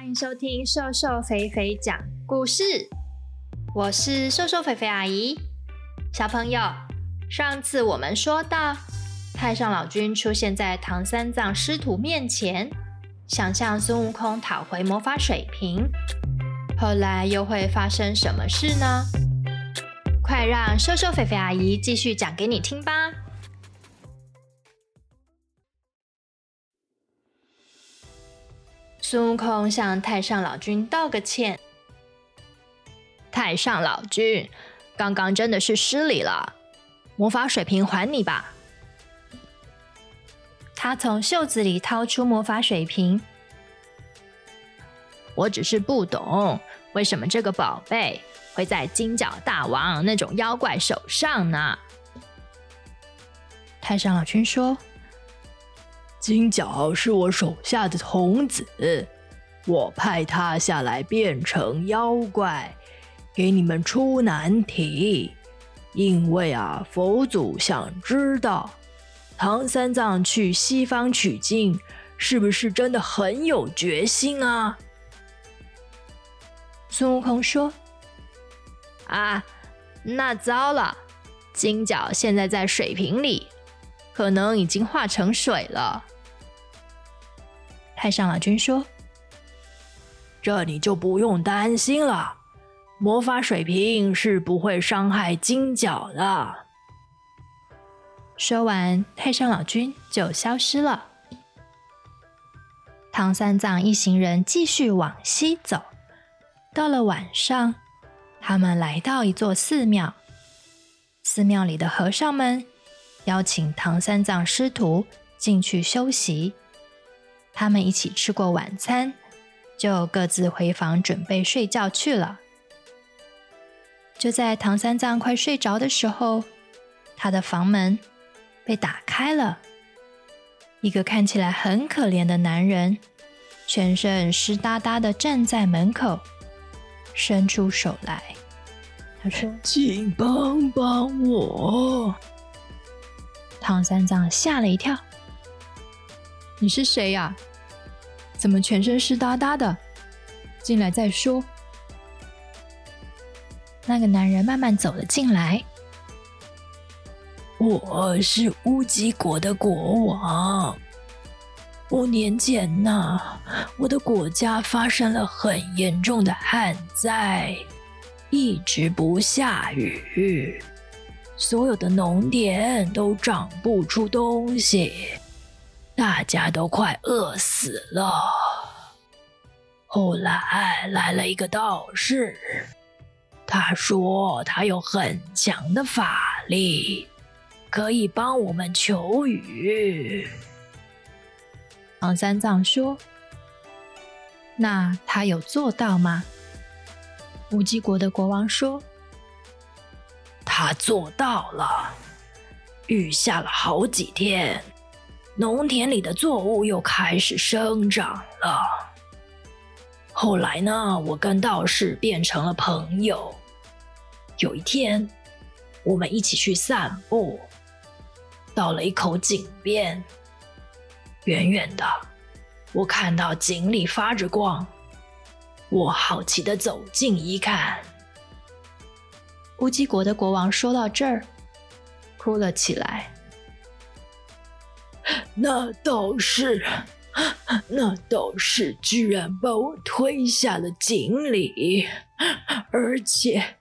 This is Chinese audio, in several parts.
欢迎收听瘦瘦肥肥讲故事，我是瘦瘦肥肥阿姨。小朋友，上次我们说到，太上老君出现在唐三藏师徒面前，想向孙悟空讨回魔法水瓶。后来又会发生什么事呢？快让瘦瘦肥肥阿姨继续讲给你听吧。孙悟空向太上老君道个歉。太上老君，刚刚真的是失礼了，魔法水瓶还你吧。他从袖子里掏出魔法水瓶。我只是不懂，为什么这个宝贝会在金角大王那种妖怪手上呢？太上老君说。金角是我手下的童子，我派他下来变成妖怪，给你们出难题。因为啊，佛祖想知道唐三藏去西方取经，是不是真的很有决心啊？孙悟空说：“啊，那糟了，金角现在在水瓶里，可能已经化成水了。”太上老君说：“这你就不用担心了，魔法水瓶是不会伤害金角的。”说完，太上老君就消失了。唐三藏一行人继续往西走，到了晚上，他们来到一座寺庙。寺庙里的和尚们邀请唐三藏师徒进去休息。他们一起吃过晚餐，就各自回房准备睡觉去了。就在唐三藏快睡着的时候，他的房门被打开了。一个看起来很可怜的男人，全身湿哒哒的站在门口，伸出手来。他说：“请帮帮我。”唐三藏吓了一跳。你是谁呀？怎么全身湿哒哒的？进来再说。那个男人慢慢走了进来。我是乌鸡国的国王。五年前呐，我的国家发生了很严重的旱灾，一直不下雨，所有的农田都长不出东西。大家都快饿死了。后来来了一个道士，他说他有很强的法力，可以帮我们求雨。唐三藏说：“那他有做到吗？”乌鸡国的国王说：“他做到了，雨下了好几天。”农田里的作物又开始生长了。后来呢，我跟道士变成了朋友。有一天，我们一起去散步，到了一口井边，远远的，我看到井里发着光，我好奇的走近一看。乌鸡国的国王说到这儿，哭了起来。那道士，那道士居然把我推下了井里，而且，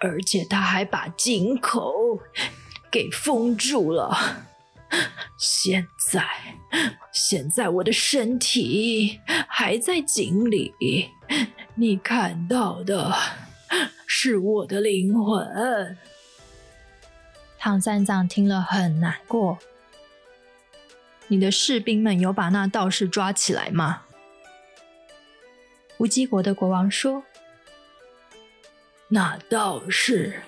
而且他还把井口给封住了。现在，现在我的身体还在井里，你看到的是我的灵魂。唐三藏听了很难过。你的士兵们有把那道士抓起来吗？乌鸡国的国王说：“那道士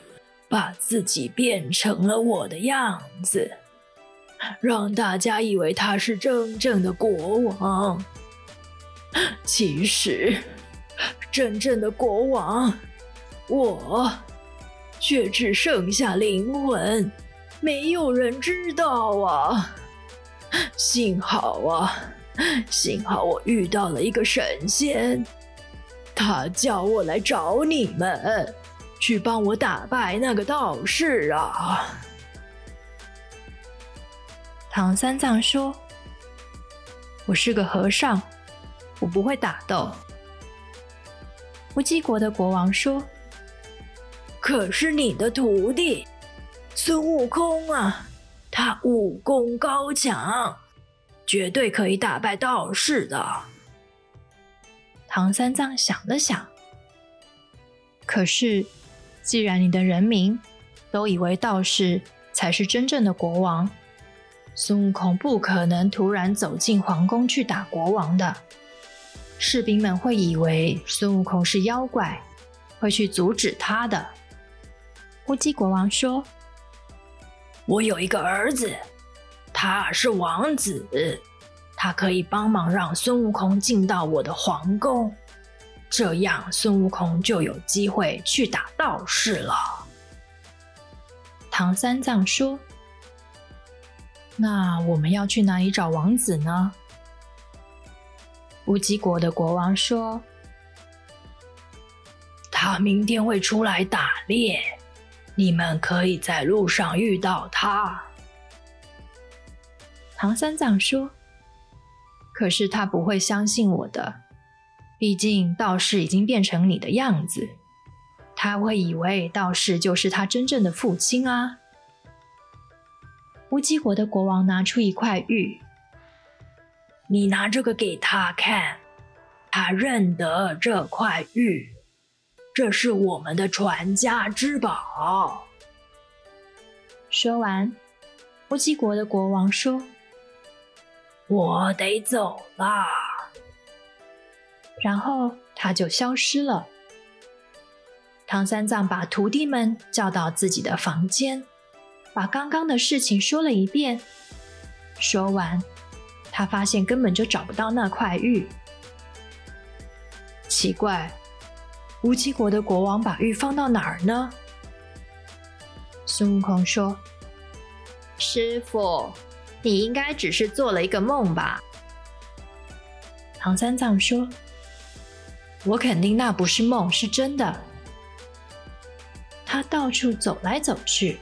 把自己变成了我的样子，让大家以为他是真正的国王。其实，真正的国王，我却只剩下灵魂，没有人知道啊。”幸好啊，幸好我遇到了一个神仙，他叫我来找你们，去帮我打败那个道士啊。”唐三藏说：“我是个和尚，我不会打斗。”乌鸡国的国王说：“可是你的徒弟孙悟空啊，他武功高强，绝对可以打败道士的。”唐三藏想了想，可是既然你的人民都以为道士才是真正的国王，孙悟空不可能突然走进皇宫去打国王的，士兵们会以为孙悟空是妖怪，会去阻止他的。乌鸡国王说：“我有一个儿子，他是王子，他可以帮忙让孙悟空进到我的皇宫，这样孙悟空就有机会去打道士了。”唐三藏说。那我们要去哪里找王子呢？乌鸡国的国王说：“他明天会出来打猎，你们可以在路上遇到他。”唐三藏说：“可是他不会相信我的，毕竟道士已经变成你的样子，他会以为道士就是他真正的父亲啊。”乌鸡国的国王拿出一块玉，你拿这个给他看，他认得这块玉，这是我们的传家之宝。说完，乌鸡国的国王说：“我得走了。”然后他就消失了。唐三藏把徒弟们叫到自己的房间。把刚刚的事情说了一遍，说完，他发现根本就找不到那块玉。奇怪，乌鸡国的国王把玉放到哪儿呢？孙悟空说：“师傅，你应该只是做了一个梦吧？”唐三藏说：“我肯定那不是梦，是真的。”他到处走来走去。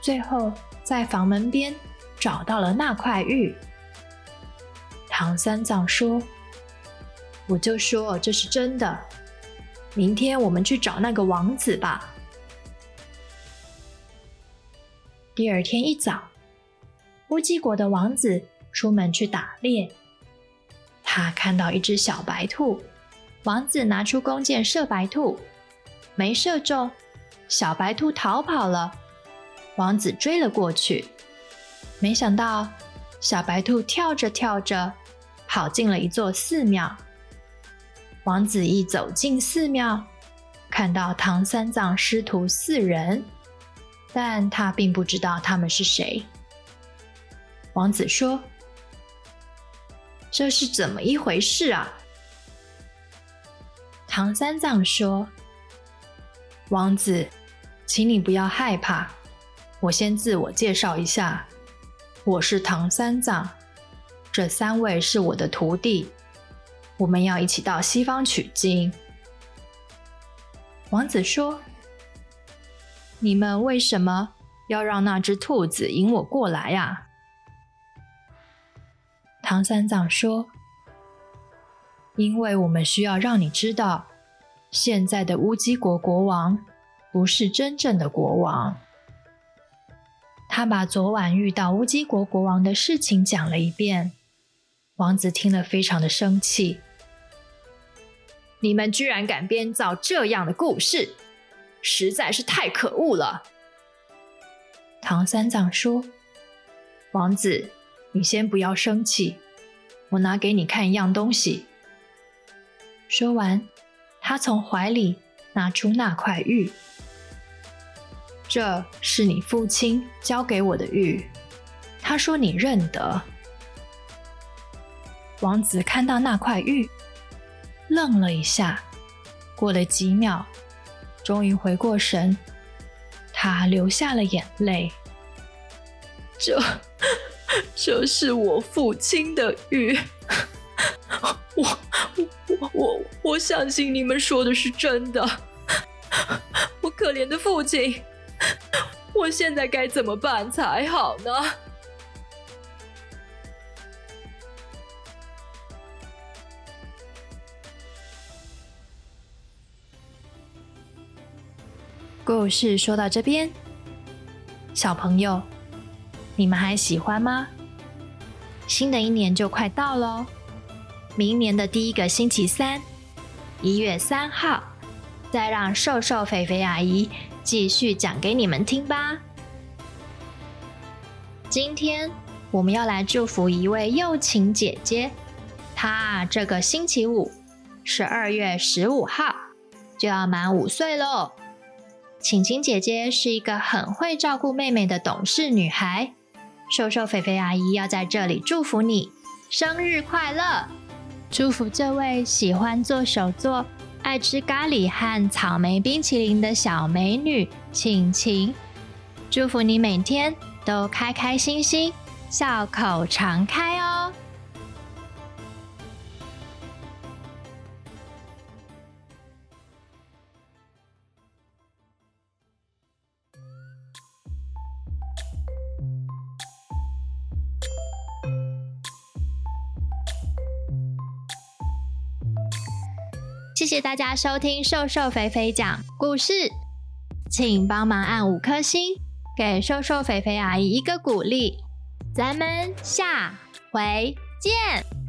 最后，在房门边找到了那块玉。唐三藏说：“我就说这是真的。明天我们去找那个王子吧。”第二天一早，乌鸡国的王子出门去打猎。他看到一只小白兔，王子拿出弓箭射白兔，没射中，小白兔逃跑了。王子追了过去，没想到小白兔跳着跳着跑进了一座寺庙。王子一走进寺庙，看到唐三藏师徒四人，但他并不知道他们是谁。王子说：“这是怎么一回事啊？”唐三藏说：“王子，请你不要害怕。”我先自我介绍一下，我是唐三藏，这三位是我的徒弟，我们要一起到西方取经。王子说：“你们为什么要让那只兔子引我过来呀？”唐三藏说：“因为我们需要让你知道，现在的乌鸡国国王不是真正的国王。”他把昨晚遇到乌鸡国国王的事情讲了一遍，王子听了非常的生气。你们居然敢编造这样的故事，实在是太可恶了。唐三藏说：“王子，你先不要生气，我拿给你看一样东西。”说完，他从怀里拿出那块玉。这是你父亲交给我的玉，他说你认得。王子看到那块玉，愣了一下，过了几秒，终于回过神，他流下了眼泪。这，这是我父亲的玉，我我我我相信你们说的是真的。我可怜的父亲，我现在该怎么办才好呢？故事说到这边，小朋友，你们还喜欢吗？新的一年就快到喽，明年的第一个星期三，一月三号，再让瘦瘦肥肥阿姨继续讲给你们听吧。今天我们要来祝福一位幼琴姐姐，她这个星期五，十二月十五号就要满五岁喽。晴晴姐姐是一个很会照顾妹妹的懂事女孩，瘦瘦肥肥阿姨要在这里祝福你生日快乐！祝福这位喜欢做手作、爱吃咖喱和草莓冰淇淋的小美女晴晴，祝福你每天都开开心心、笑口常开哦！谢谢大家收听瘦瘦肥肥讲故事，请帮忙按五颗星，给瘦瘦肥肥阿姨一个鼓励。咱们下回见。